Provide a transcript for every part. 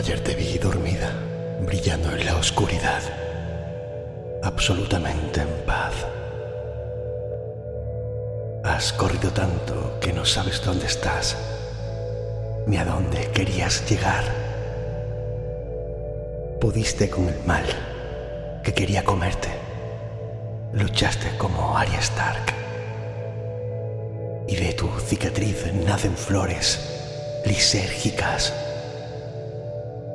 Ayer te vi dormida, brillando en la oscuridad, absolutamente en paz. Has corrido tanto que no sabes dónde estás, ni a dónde querías llegar. Pudiste con el mal que quería comerte. Luchaste como Arya Stark. Y de tu cicatriz nacen flores lisérgicas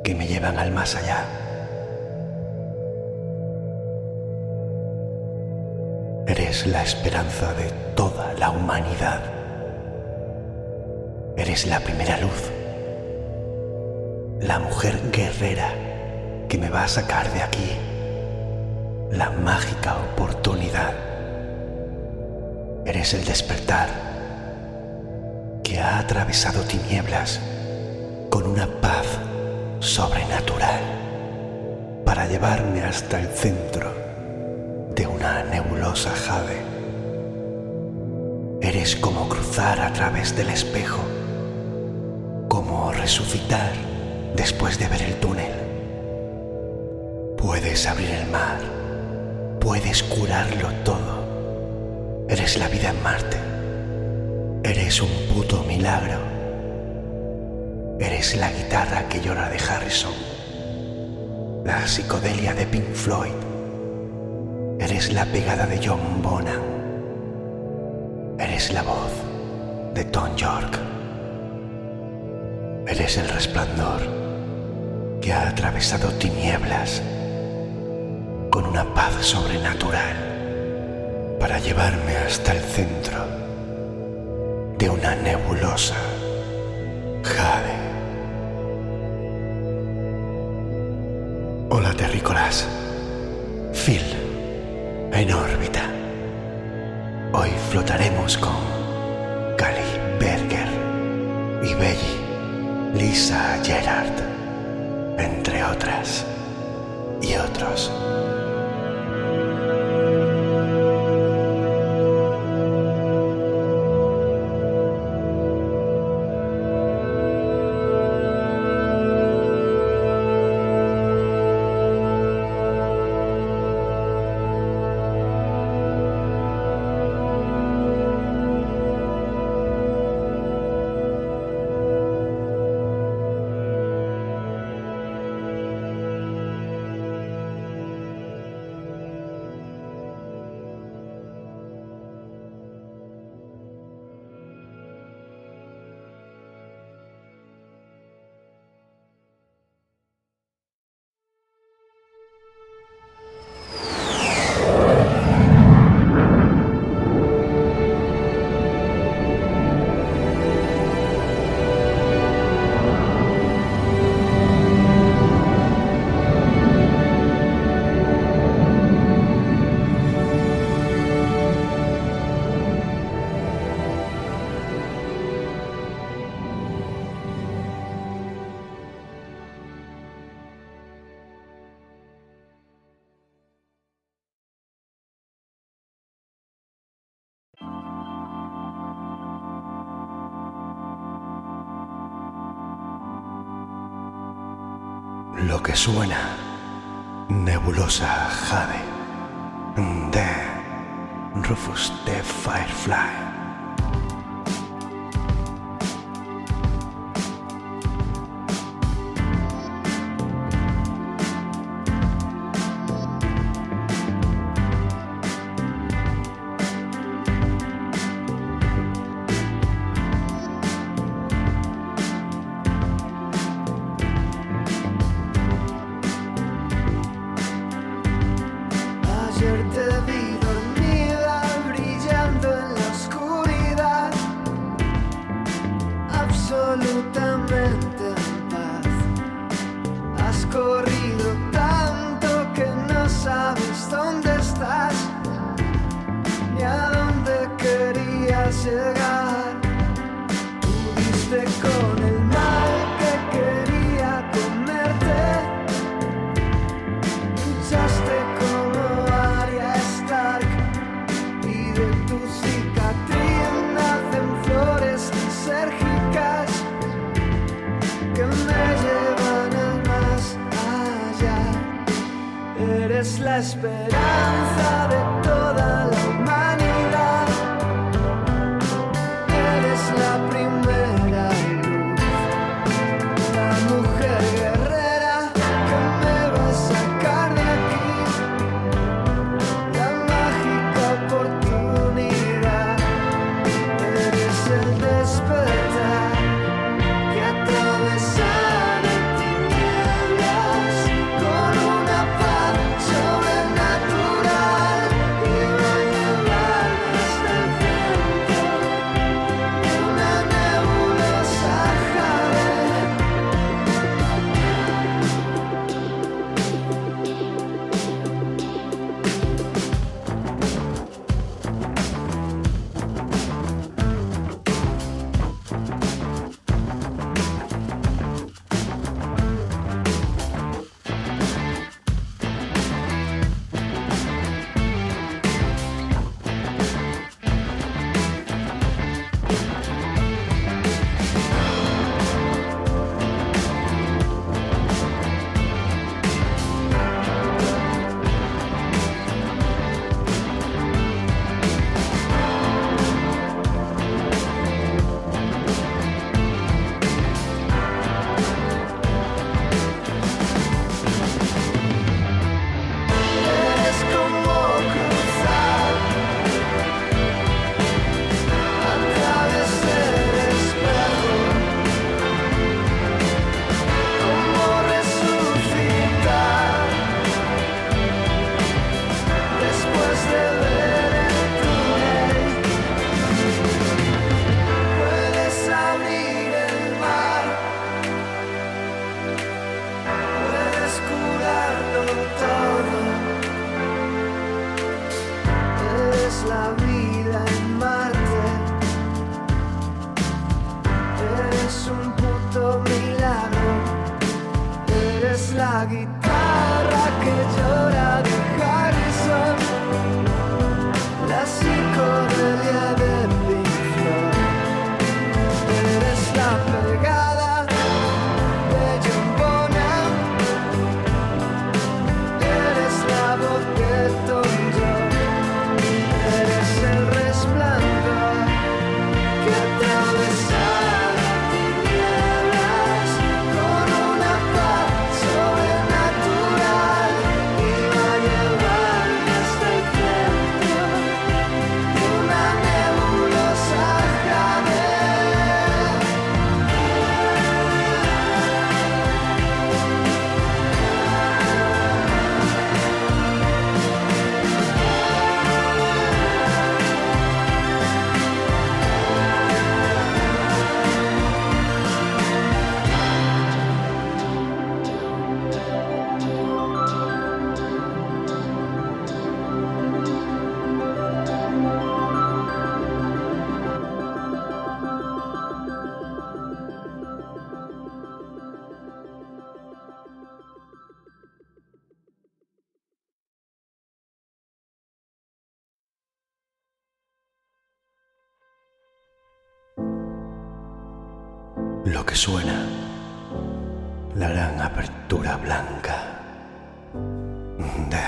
que me llevan al más allá. Eres la esperanza de toda la humanidad. Eres la primera luz, la mujer guerrera que me va a sacar de aquí, la mágica oportunidad. Eres el despertar que ha atravesado tinieblas con una paz sobrenatural para llevarme hasta el centro de una nebulosa jade. Eres como cruzar a través del espejo, como resucitar después de ver el túnel. Puedes abrir el mar, puedes curarlo todo. Eres la vida en Marte. Eres un puto milagro Eres la guitarra que llora de Harrison, la psicodelia de Pink Floyd. Eres la pegada de John Bonham. Eres la voz de Tom York. Eres el resplandor que ha atravesado tinieblas con una paz sobrenatural para llevarme hasta el centro de una nebulosa jade. Hola terrícolas. Phil, en órbita. Hoy flotaremos con Cali Berger y Belly, Lisa Gerard, entre otras y otros. Suena, nebulosa jade, de Rufus the Firefly. lo que suena, la gran apertura blanca. De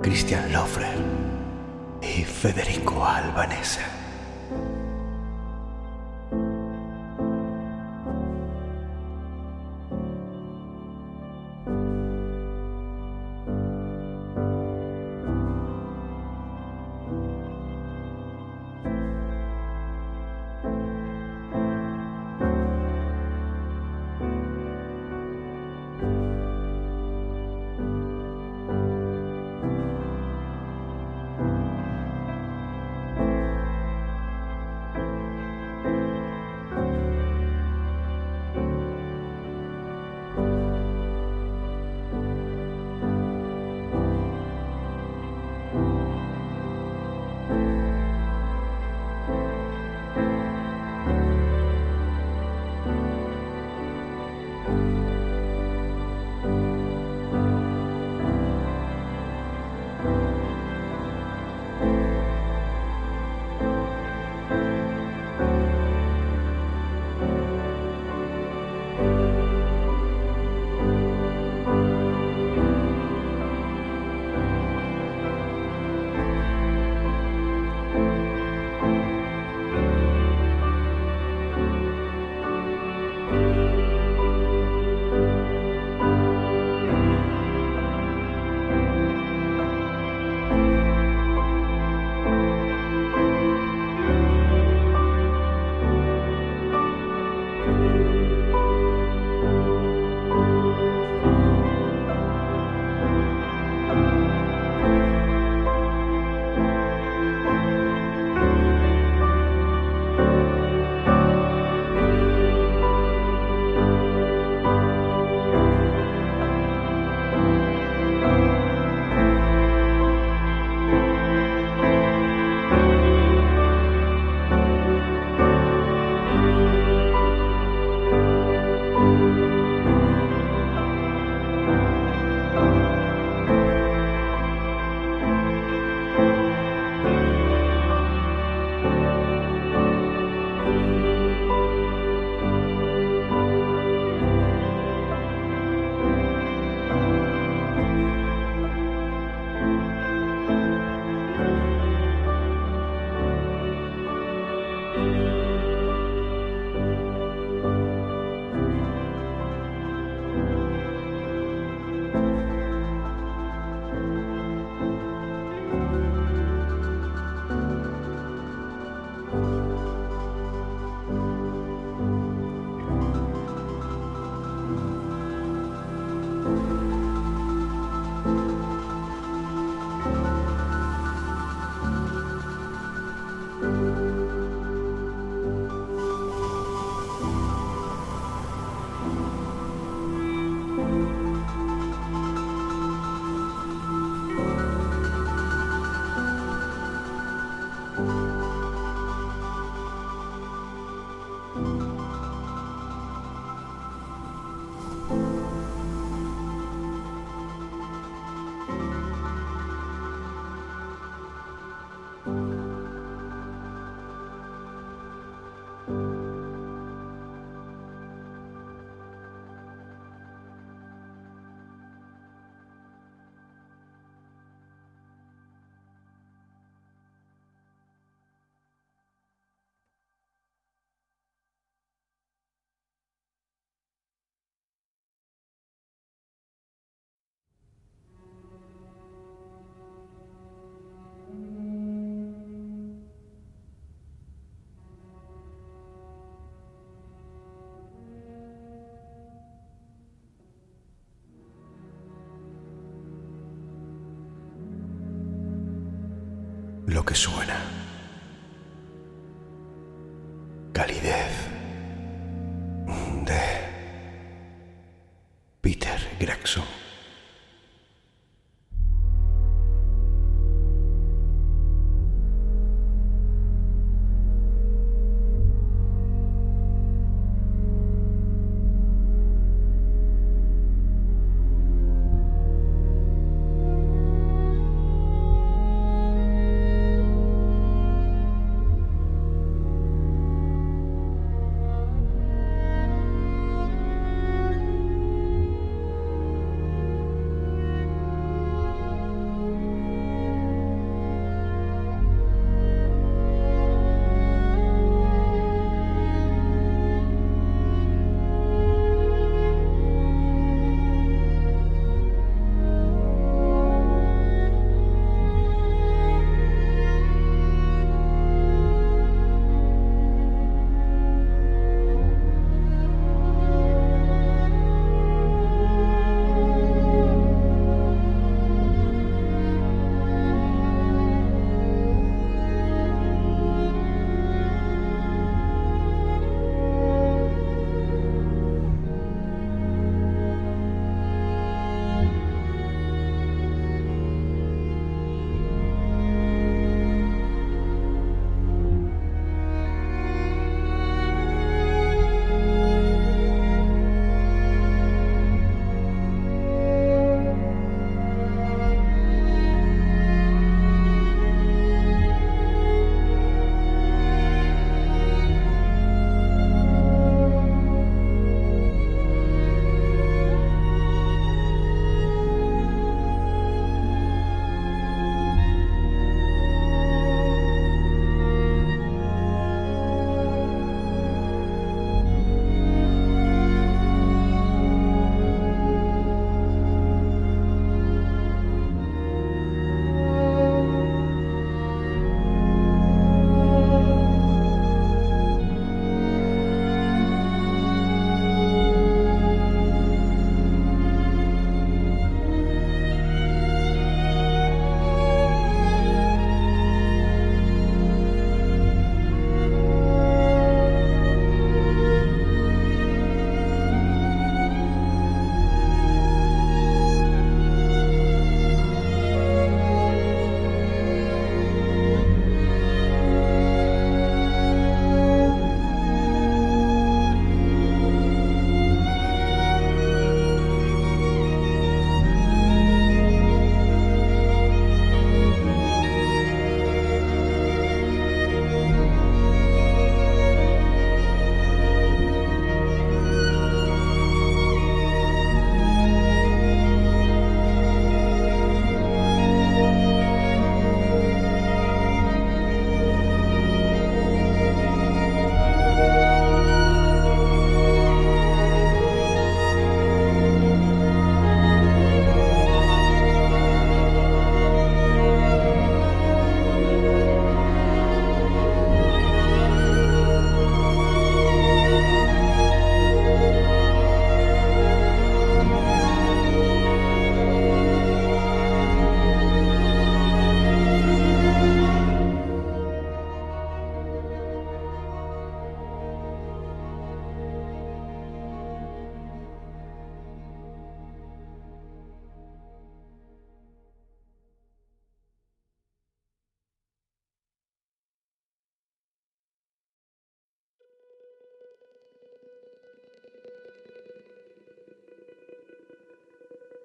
Christian Lofre y Federico Albanese. Lo que suena. Calidez de Peter Gregson.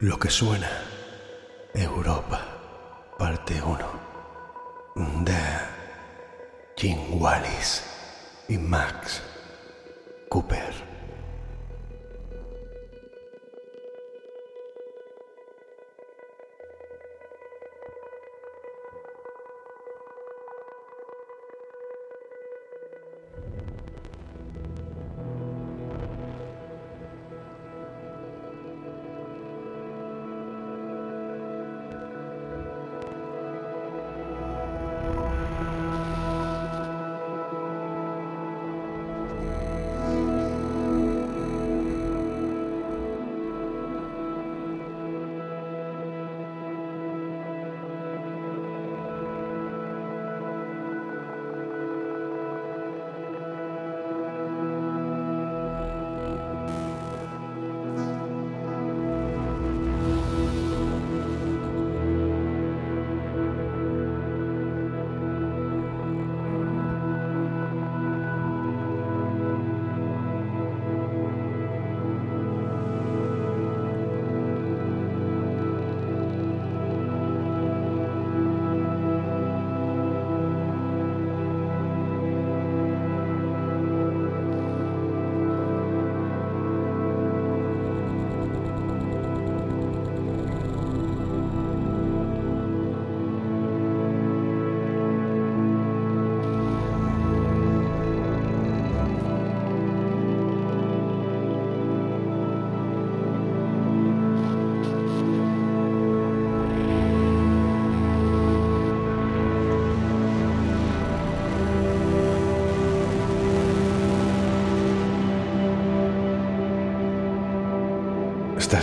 Lo que suena. Europa. Parte 1. De Jim Wallis y Max Cooper.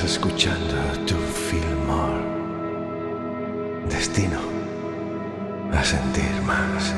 Estás escuchando tu Fillmore. Destino a sentir más.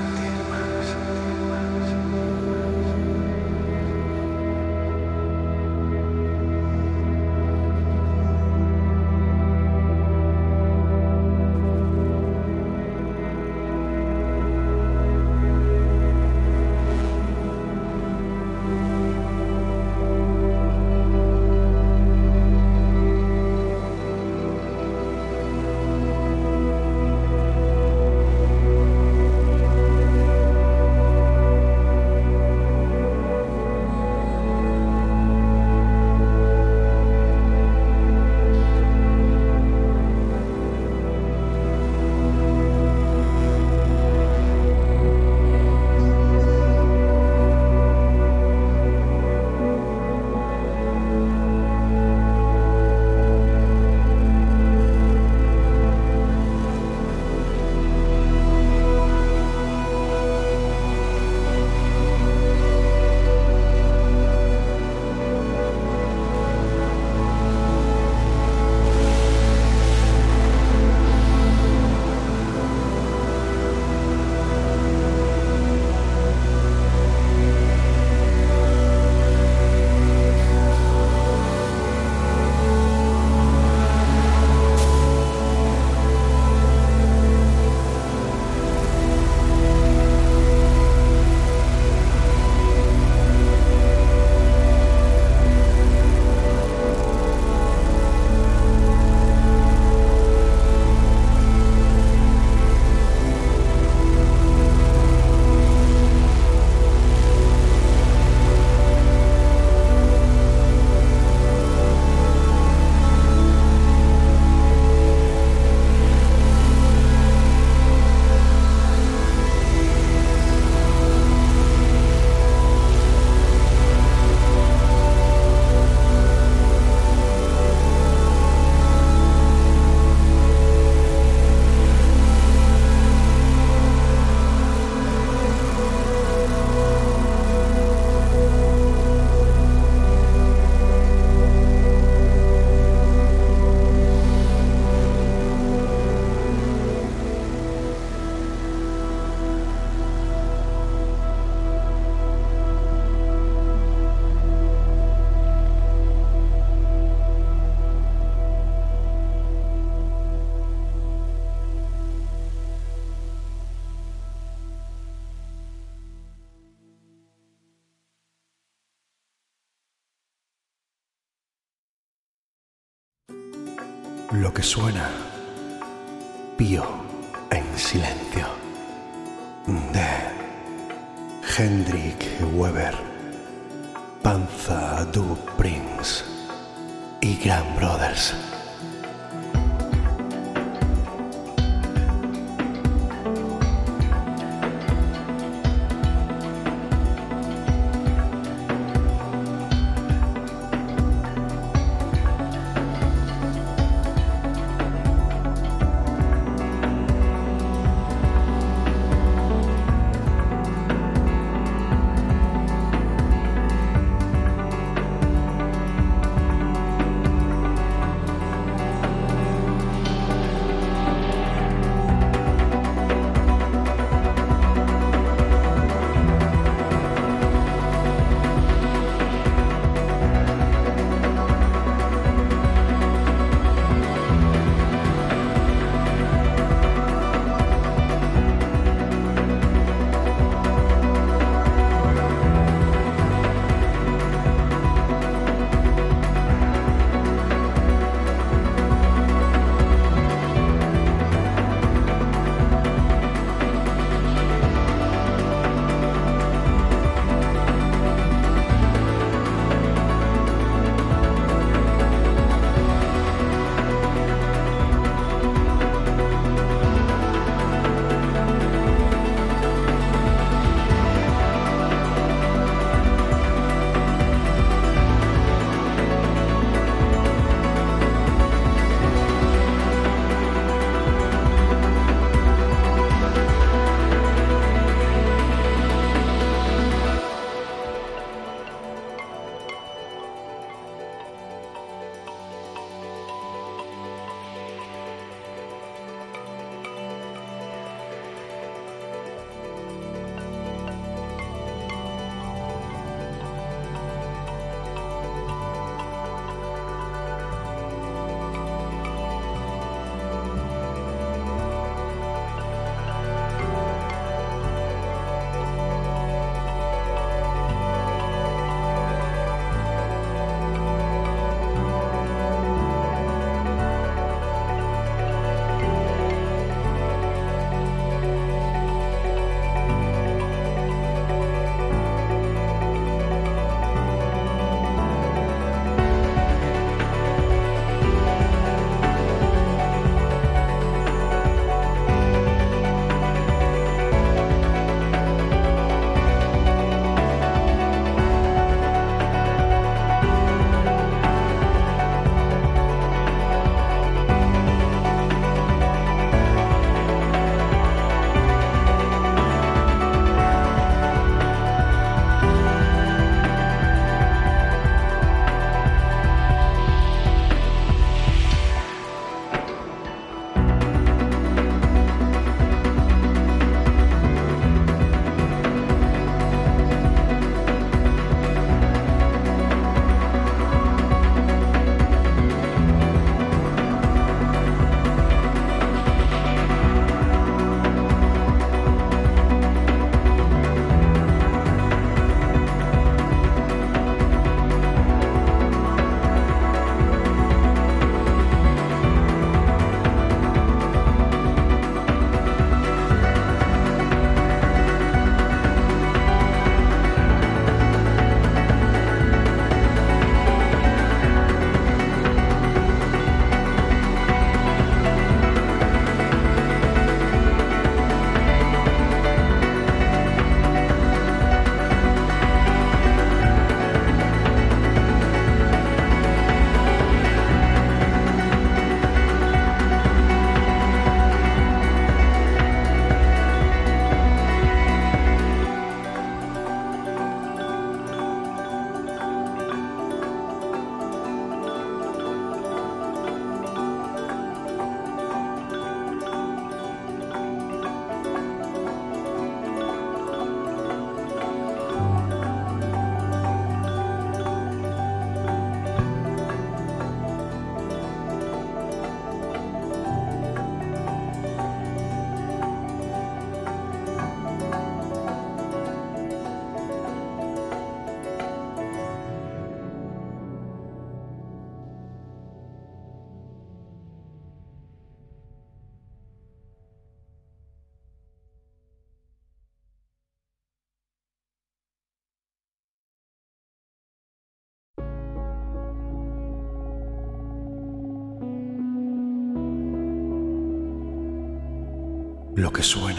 Que suena,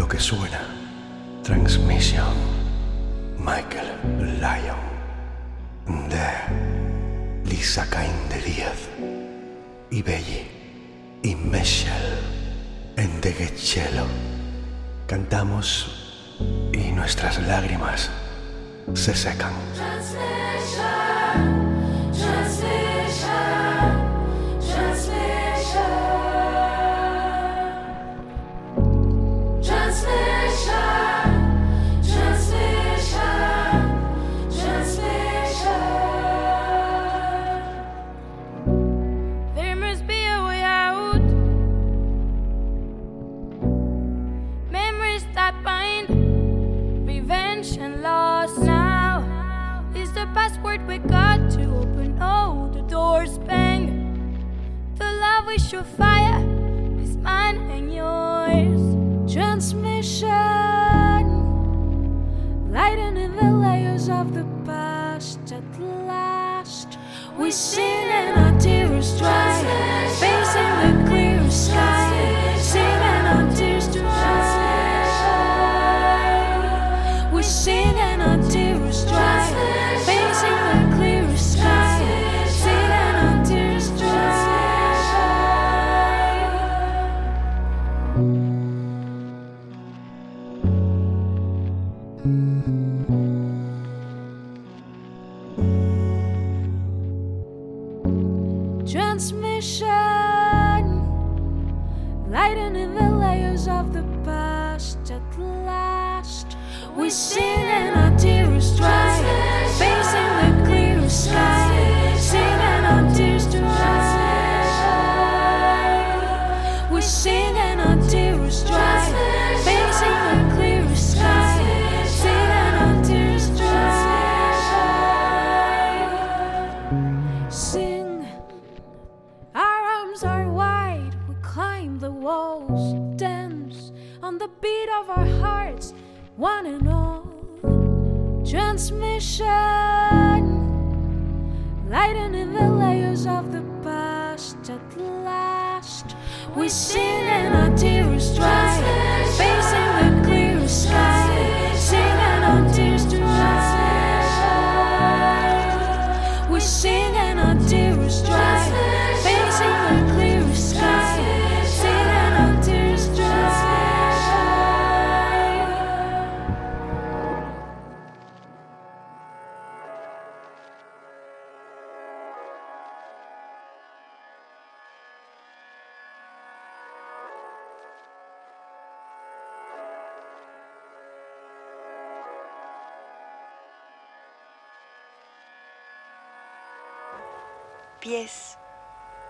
Lo que suena. Transmisión. Michael Lyon. De Lisa Cain de Díaz. Y Belli. Y Michelle. En De Geccello. Cantamos y nuestras lágrimas se secan. We got to open all the doors. Bang. The love we should fire is mine and yours. Transmission, lightening the layers of the past at last. We sing We sing and our tears dry. One and all. Transmission, lightening the layers of the past. At last, we sing in our dry,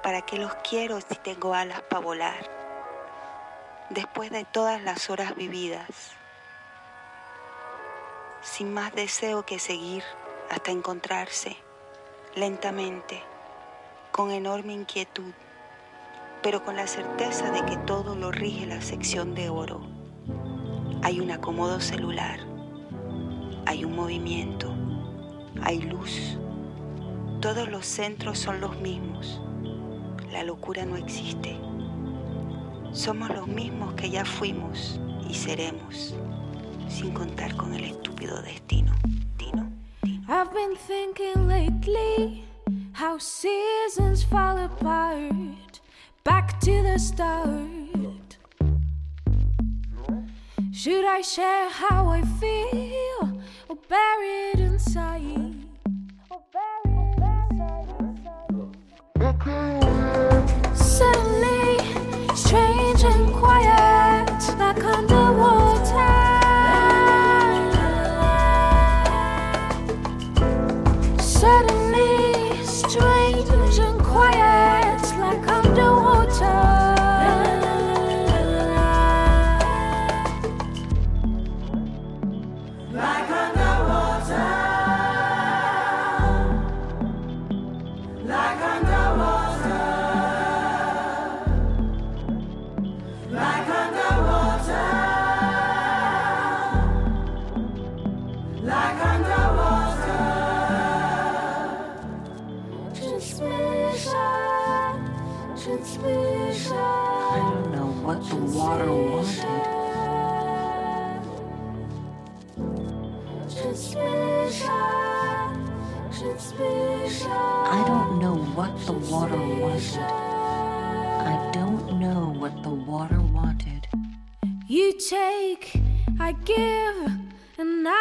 ¿para qué los quiero si tengo alas para volar? Después de todas las horas vividas, sin más deseo que seguir hasta encontrarse, lentamente, con enorme inquietud, pero con la certeza de que todo lo rige la sección de oro. Hay un acomodo celular, hay un movimiento, hay luz. Todos los centros son los mismos. La locura no existe. Somos los mismos que ya fuimos y seremos, sin contar con el estúpido destino. Dino, dino. I've been thinking lately how seasons fall apart, back to the start. Should I share how I feel or bury it inside? Suddenly, strange and quiet, like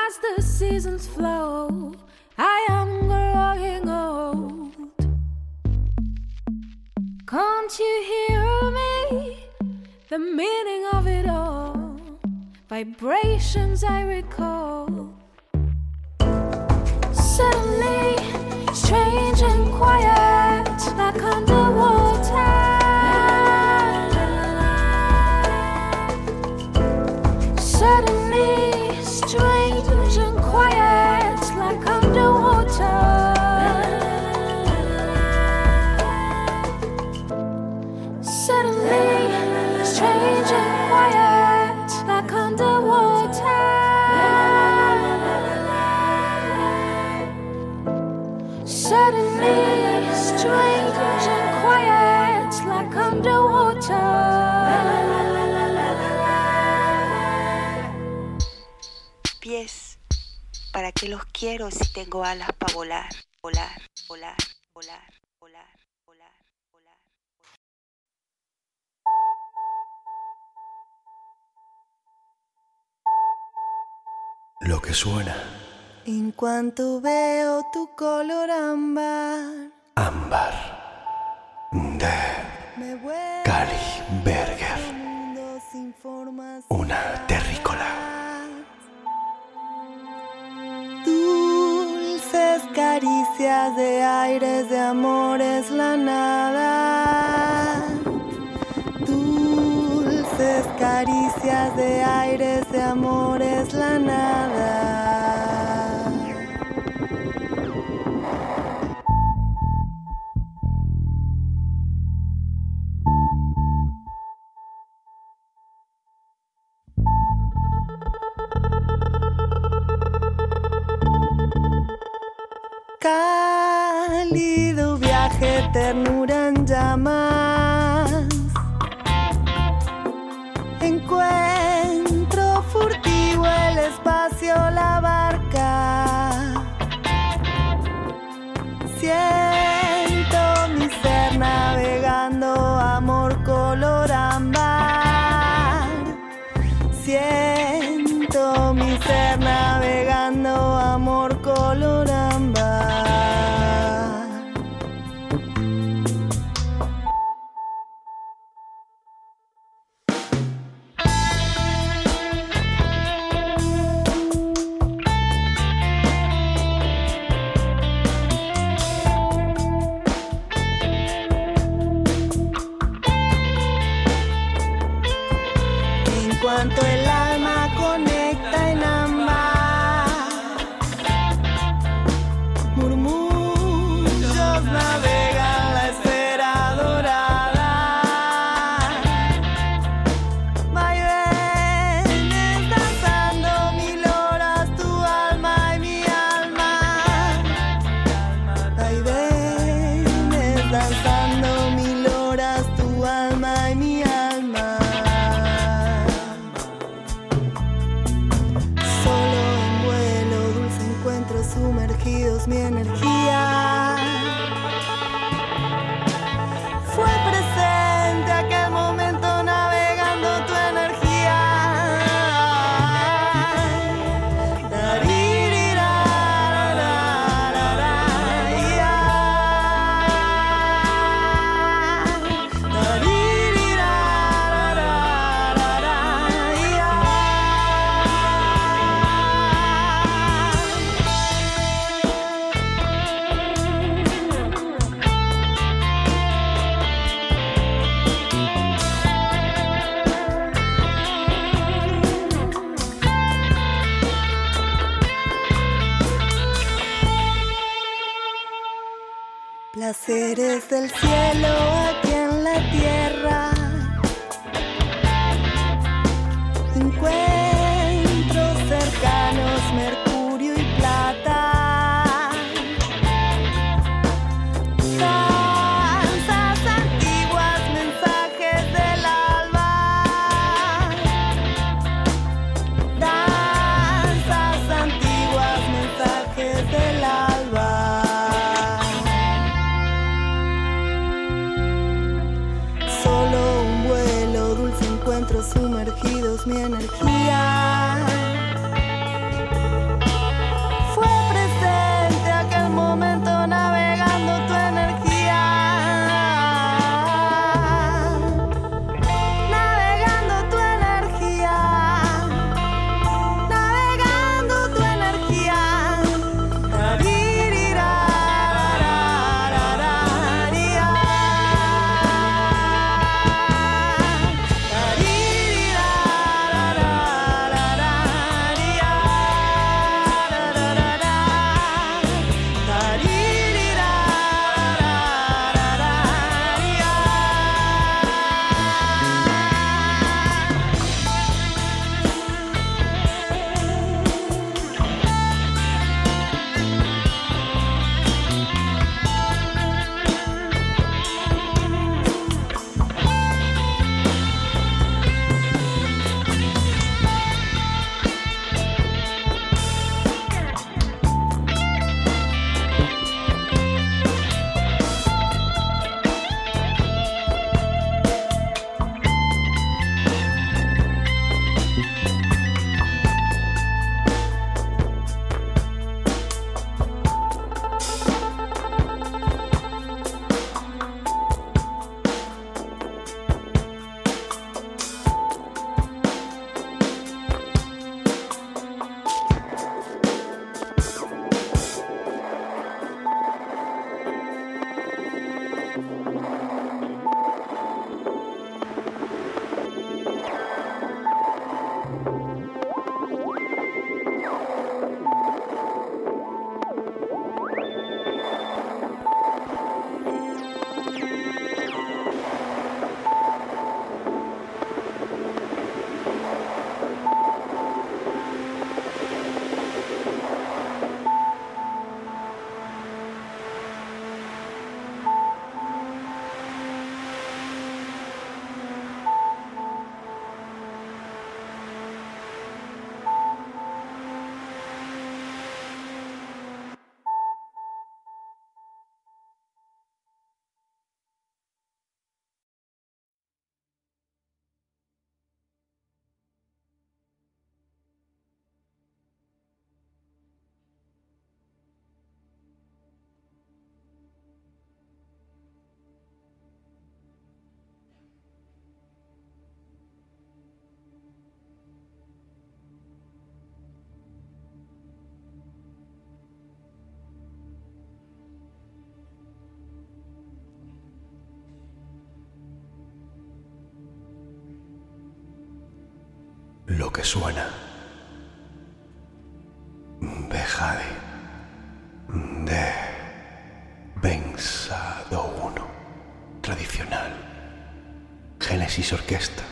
as the seasons flow, I am growing old. Can't you hear me? The meaning of it all, vibrations I recall. Suddenly, strange and quiet, like underwater. porque los quiero si tengo alas para volar, volar, volar, volar, volar, volar, volar. Lo que suena. En cuanto veo tu color ámbar. Ámbar. De. Cali Berger. Una terrible caricias de aires, de amores, la nada. Dulces caricias de aires, de amores, la nada. Lo que suena. Bejade de Pensado 1 tradicional. Génesis Orquesta.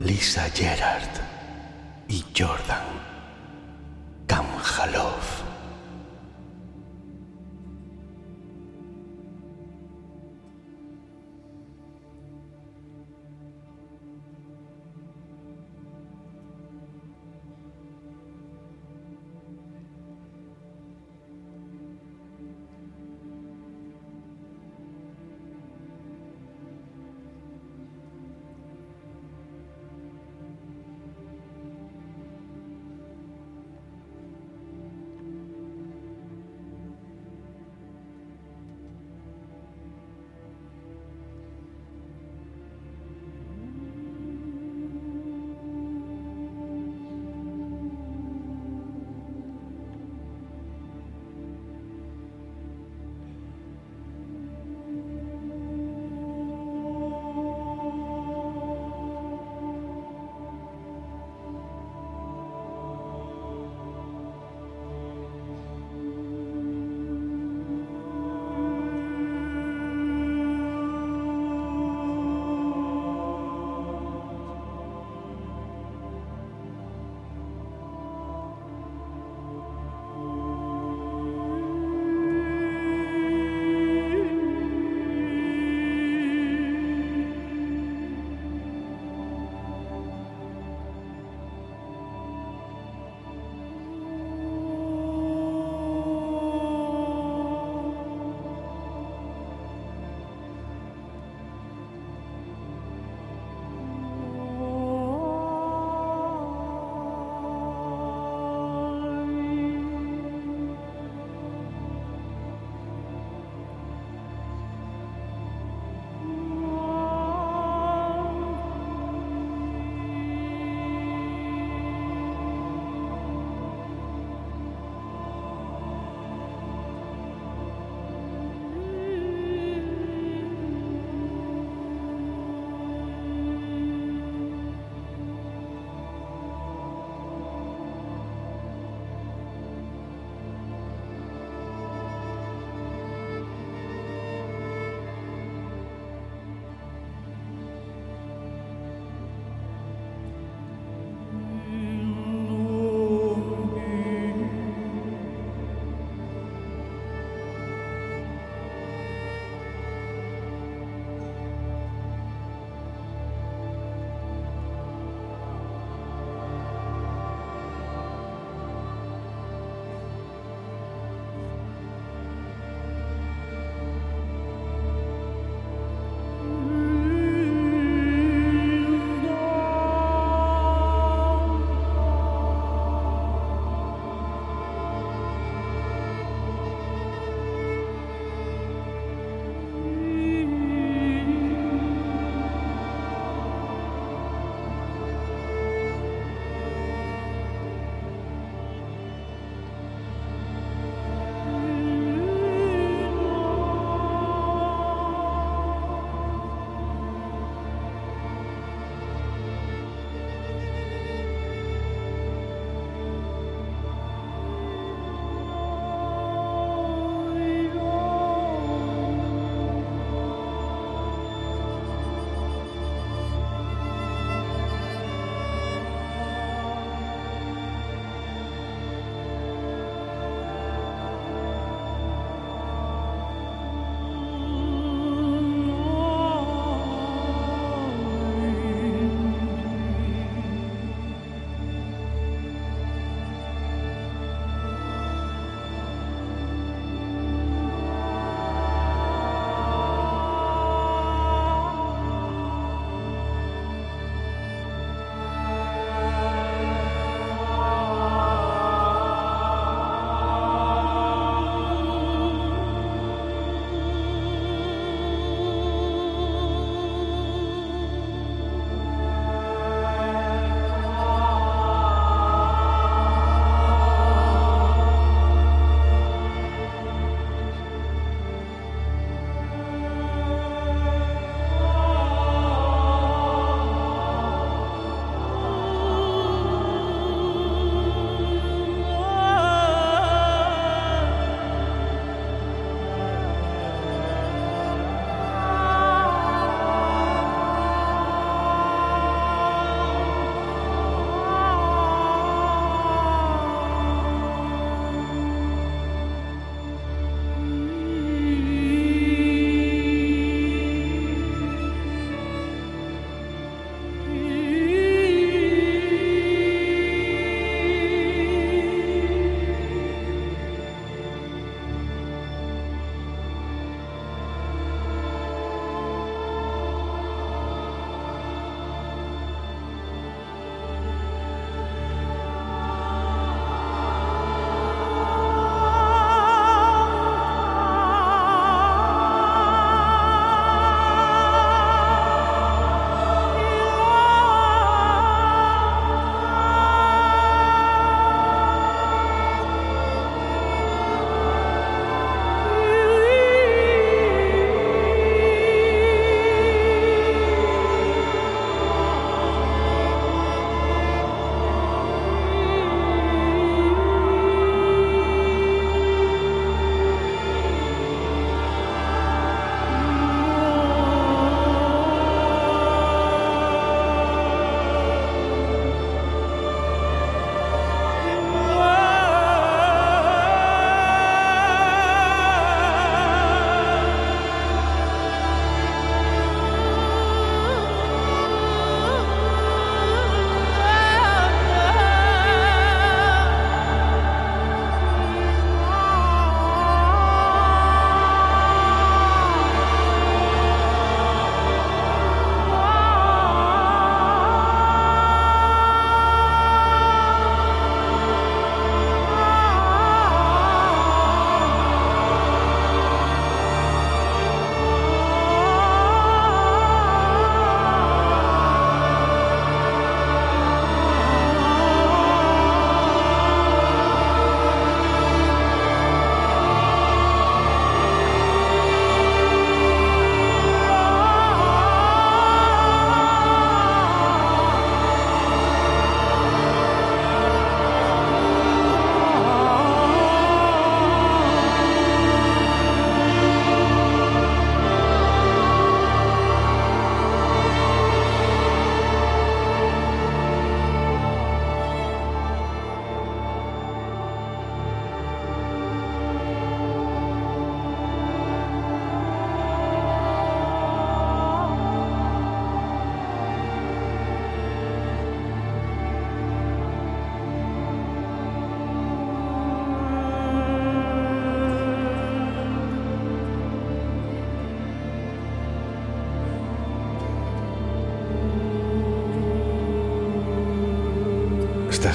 Lisa Gerard y Jordan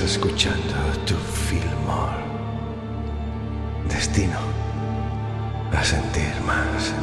escuchando tu Fillmore. Destino a sentir más.